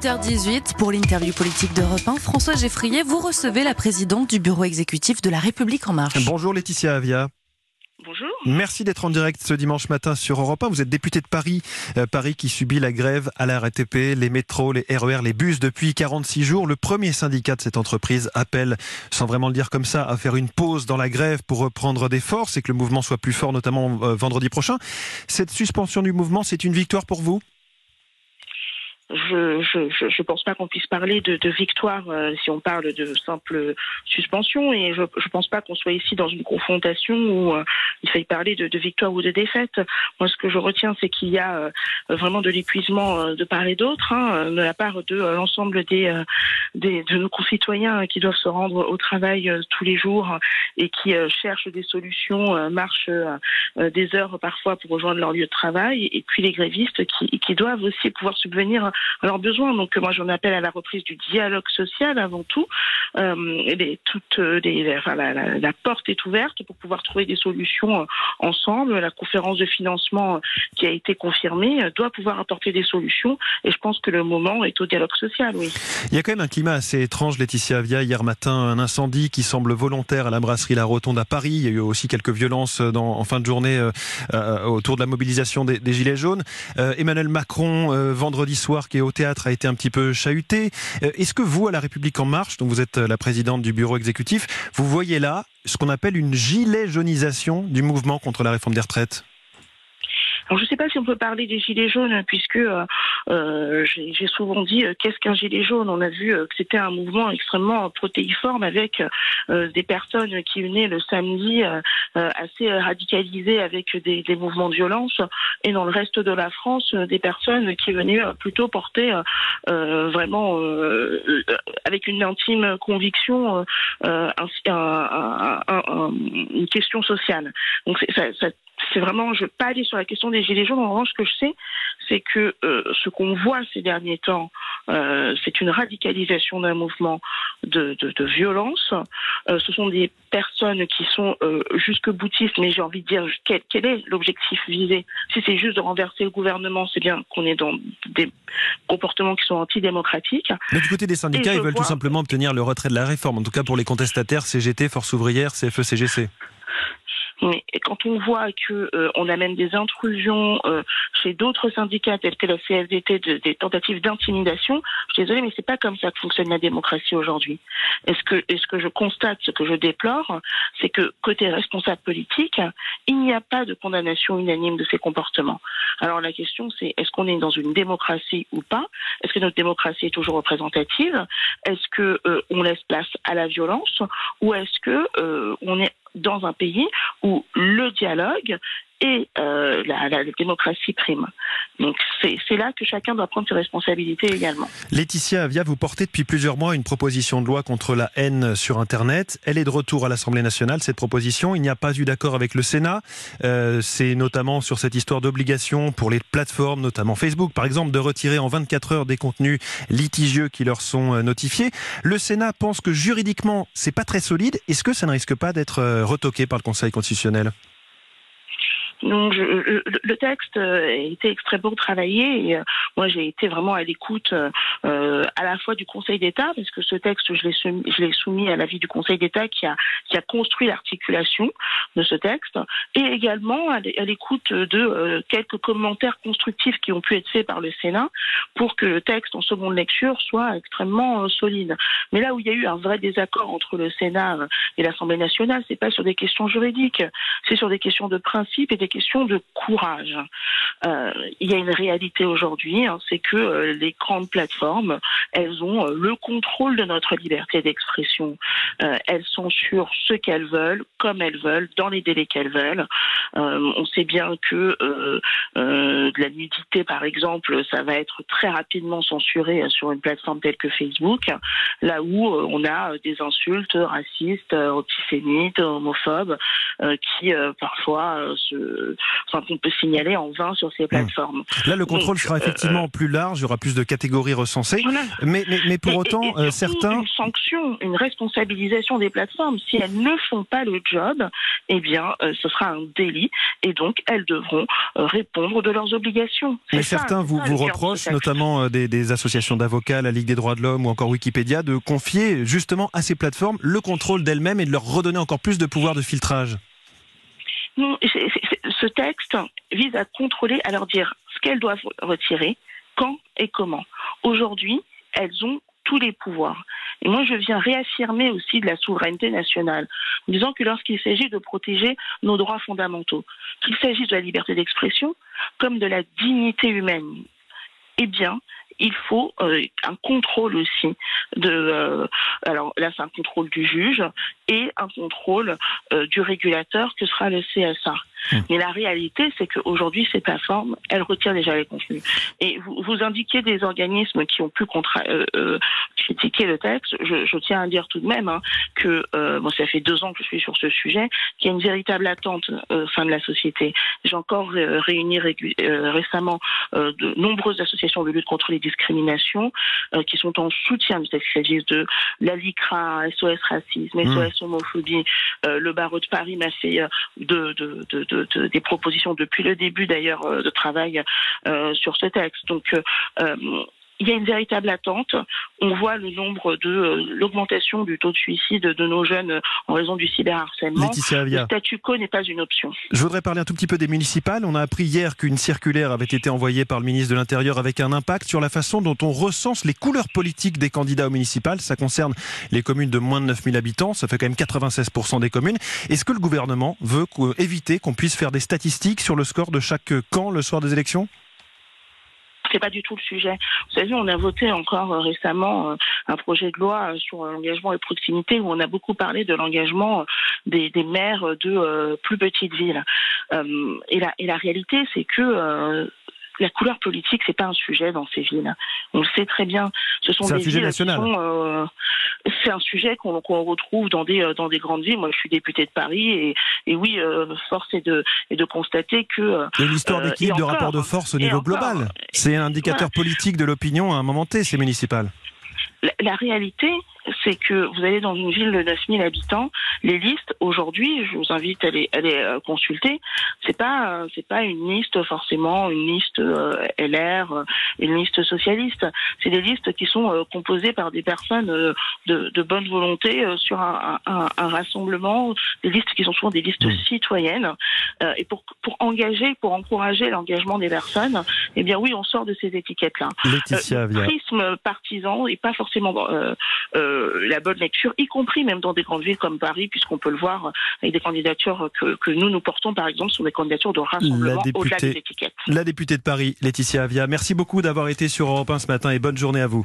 8h18 pour l'interview politique d'Europe 1. François Geffrier, vous recevez la présidente du bureau exécutif de La République En Marche. Bonjour Laetitia Avia. Bonjour. Merci d'être en direct ce dimanche matin sur Europe 1. Vous êtes député de Paris, euh, Paris qui subit la grève à la RATP, les métros, les RER, les bus depuis 46 jours. Le premier syndicat de cette entreprise appelle, sans vraiment le dire comme ça, à faire une pause dans la grève pour reprendre des forces et que le mouvement soit plus fort, notamment euh, vendredi prochain. Cette suspension du mouvement, c'est une victoire pour vous? Je je, je, pense pas qu'on puisse parler de, de victoire euh, si on parle de simple suspension et je je pense pas qu'on soit ici dans une confrontation où euh, il faille parler de, de, victoire ou de défaite. Moi, ce que je retiens, c'est qu'il y a euh, vraiment de l'épuisement de part et d'autre, hein, de la part de l'ensemble des, des, de nos concitoyens qui doivent se rendre au travail tous les jours et qui cherchent des solutions, marchent des heures parfois pour rejoindre leur lieu de travail, et puis les grévistes qui, qui doivent aussi pouvoir subvenir à leurs besoins. Donc moi j'en appelle à la reprise du dialogue social avant tout. Euh, toutes enfin, la, porte est ouverte pour pouvoir trouver des solutions euh, ensemble. La conférence de financement euh, qui a été confirmée euh, doit pouvoir apporter des solutions et je pense que le moment est au dialogue social. Oui. Il y a quand même un climat assez étrange, Laetitia Avia. Hier matin, un incendie qui semble volontaire à la brasserie La Rotonde à Paris. Il y a eu aussi quelques violences en fin de journée euh, autour de la mobilisation des, Gilets jaunes. Euh, Emmanuel Macron, euh, vendredi soir, qui est au théâtre, a été un petit peu chahuté. Est-ce que vous, à La République En Marche, dont vous êtes la présidente du bureau exécutif, vous voyez là ce qu'on appelle une gilet jaunisation du mouvement contre la réforme des retraites? Je ne sais pas si on peut parler des gilets jaunes, puisque euh, euh j'ai souvent dit euh, qu'est-ce qu'un gilet jaune? On a vu euh, que c'était un mouvement extrêmement protéiforme avec des personnes qui venaient le samedi assez radicalisées avec des, des, mouvements de violence, et dans le reste de la France, des personnes qui venaient plutôt porter vraiment avec une intime conviction un, un, une question sociale. Donc ça, ça c'est vraiment, je ne veux pas aller sur la question des gilets jaunes. En revanche, ce que je sais, c'est que euh, ce qu'on voit ces derniers temps, euh, c'est une radicalisation d'un mouvement de, de, de violence. Euh, ce sont des personnes qui sont euh, jusque boutistes, mais j'ai envie de dire quel, quel est l'objectif visé? Si c'est juste de renverser le gouvernement, c'est bien qu'on est dans des comportements qui sont antidémocratiques. Mais du côté des syndicats, ils veulent vois... tout simplement obtenir le retrait de la réforme. En tout cas, pour les contestataires, CGT, Force ouvrière, CFE, CGC. Mais quand on voit que euh, on amène des intrusions euh, chez d'autres syndicats tels que la CFDT, de, des tentatives d'intimidation, je suis désolée, mais c'est pas comme ça que fonctionne la démocratie aujourd'hui. Est-ce que, est-ce que je constate, ce que je déplore, c'est que côté responsable politique, il n'y a pas de condamnation unanime de ces comportements. Alors la question, c'est est-ce qu'on est dans une démocratie ou pas? Est-ce que notre démocratie est toujours représentative? Est-ce que euh, on laisse place à la violence? Ou est-ce que euh, on est dans un pays où le dialogue et euh, la, la, démocratie prime. Donc c'est là que chacun doit prendre ses responsabilités également. Laetitia Avia, vous portez depuis plusieurs mois une proposition de loi contre la haine sur Internet. Elle est de retour à l'Assemblée nationale, cette proposition. Il n'y a pas eu d'accord avec le Sénat. Euh, c'est notamment sur cette histoire d'obligation pour les plateformes, notamment Facebook, par exemple, de retirer en 24 heures des contenus litigieux qui leur sont euh, notifiés. Le Sénat pense que juridiquement, c'est pas très solide. Est-ce que ça ne risque pas d'être euh, retoqué par le Conseil constitutionnel? Donc, le texte euh, a été extrêmement travaillé et euh, moi j'ai été vraiment à l'écoute euh, à la fois du Conseil d'État parce que ce texte je l'ai soumis, à l'avis du Conseil d'État qui a qui a construit l'articulation de ce texte et également à l'écoute de euh, quelques commentaires constructifs qui ont pu être faits par le Sénat pour que le texte en seconde lecture soit extrêmement euh, solide. Mais là où il y a eu un vrai désaccord entre le Sénat et l'Assemblée nationale, c'est pas sur des questions juridiques, c'est sur des questions de principe et des question de courage. Euh, il y a une réalité aujourd'hui, hein, c'est que euh, les grandes plateformes, elles ont euh, le contrôle de notre liberté d'expression. Elles sont sur ce qu'elles veulent, comme elles veulent, dans les délais qu'elles veulent. On sait bien que de la nudité, par exemple, ça va être très rapidement censuré sur une plateforme telle que Facebook, là où on a des insultes racistes, antisémites, homophobes, qui parfois se enfin, qu'on peut signaler en vain sur ces plateformes. Là, le contrôle sera effectivement plus large, il y aura plus de catégories recensées. Mais, mais, mais, pour autant, certains... Une sanction, une responsabilisation des plateformes. Si elles ne font pas le job, eh bien, ce sera un délit et donc elles devront répondre de leurs obligations. Mais certains vous, vous reprochent, notamment des, des associations d'avocats, la Ligue des droits de l'homme ou encore Wikipédia, de confier justement à ces plateformes le contrôle d'elles-mêmes et de leur redonner encore plus de pouvoir de filtrage non, ce texte vise à contrôler, à leur dire ce qu'elles doivent retirer, quand et comment. Aujourd'hui, elles ont tous les pouvoirs. Et moi, je viens réaffirmer aussi de la souveraineté nationale, en disant que lorsqu'il s'agit de protéger nos droits fondamentaux, qu'il s'agisse de la liberté d'expression comme de la dignité humaine, eh bien, il faut euh, un contrôle aussi de euh, alors là c'est un contrôle du juge et un contrôle euh, du régulateur que sera le CSA. Hmm. Mais la réalité, c'est qu'aujourd'hui, ces plateformes, elles retirent déjà les contenus. Et vous, vous indiquez des organismes qui ont pu euh, euh, critiquer le texte. Je, je, tiens à dire tout de même hein, que, euh, bon, ça fait deux ans que je suis sur ce sujet, qu'il y a une véritable attente au sein de la société. J'ai encore réuni récemment de nombreuses associations de lutte contre les discriminations qui sont en soutien du texte. Il s'agit de la LICRA, SOS Racisme, SOS homophobie. Euh, le barreau de Paris m'a fait euh, de, des propositions depuis le début d'ailleurs euh, de travail sur ce texte. Donc il y a une véritable attente. On voit le nombre de euh, l'augmentation du taux de suicide de nos jeunes euh, en raison du cyberharcèlement. Laetitia Le statu quo n'est pas une option. Je voudrais parler un tout petit peu des municipales. On a appris hier qu'une circulaire avait été envoyée par le ministre de l'Intérieur avec un impact sur la façon dont on recense les couleurs politiques des candidats aux municipales. Ça concerne les communes de moins de 9000 habitants. Ça fait quand même 96% des communes. Est-ce que le gouvernement veut éviter qu'on puisse faire des statistiques sur le score de chaque camp le soir des élections? C'est pas du tout le sujet. Vous savez, on a voté encore euh, récemment euh, un projet de loi euh, sur l'engagement et proximité où on a beaucoup parlé de l'engagement des, maires de plus petites villes. et, la, et la réalité, c'est que la couleur politique, c'est pas un sujet dans ces villes. On le sait très bien. Ce sont des sujet national. Euh, c'est un sujet qu'on retrouve dans des euh, dans des grandes villes. Moi, je suis députée de Paris et, et oui, euh, force est de est de constater que. Il y a une histoire d'équilibre de rapport de force au niveau global. C'est un indicateur politique de l'opinion à un moment T, ces municipales. la réalité, c'est que vous allez dans une ville de 9000 habitants, les listes aujourd'hui, je vous invite à les, à les euh, consulter. C'est pas euh, c'est pas une liste forcément une liste euh, LR, une liste socialiste. C'est des listes qui sont composées par des personnes de, de bonne volonté sur un, un, un, rassemblement, des listes qui sont souvent des listes citoyennes. et pour pour engager, pour encourager l'engagement des personnes, eh bien oui, on sort de ces étiquettes-là. Laetitia le prisme partisan et pas forcément euh, la bonne lecture, y compris même dans des grandes villes comme Paris, puisqu'on peut le voir avec des candidatures que, que, nous nous portons par exemple sur des candidatures de rassemblement au-delà des étiquettes. La députée de Paris, Laetitia Avia, merci beaucoup d'avoir été sur Europe 1 ce matin et bonne journée à vous.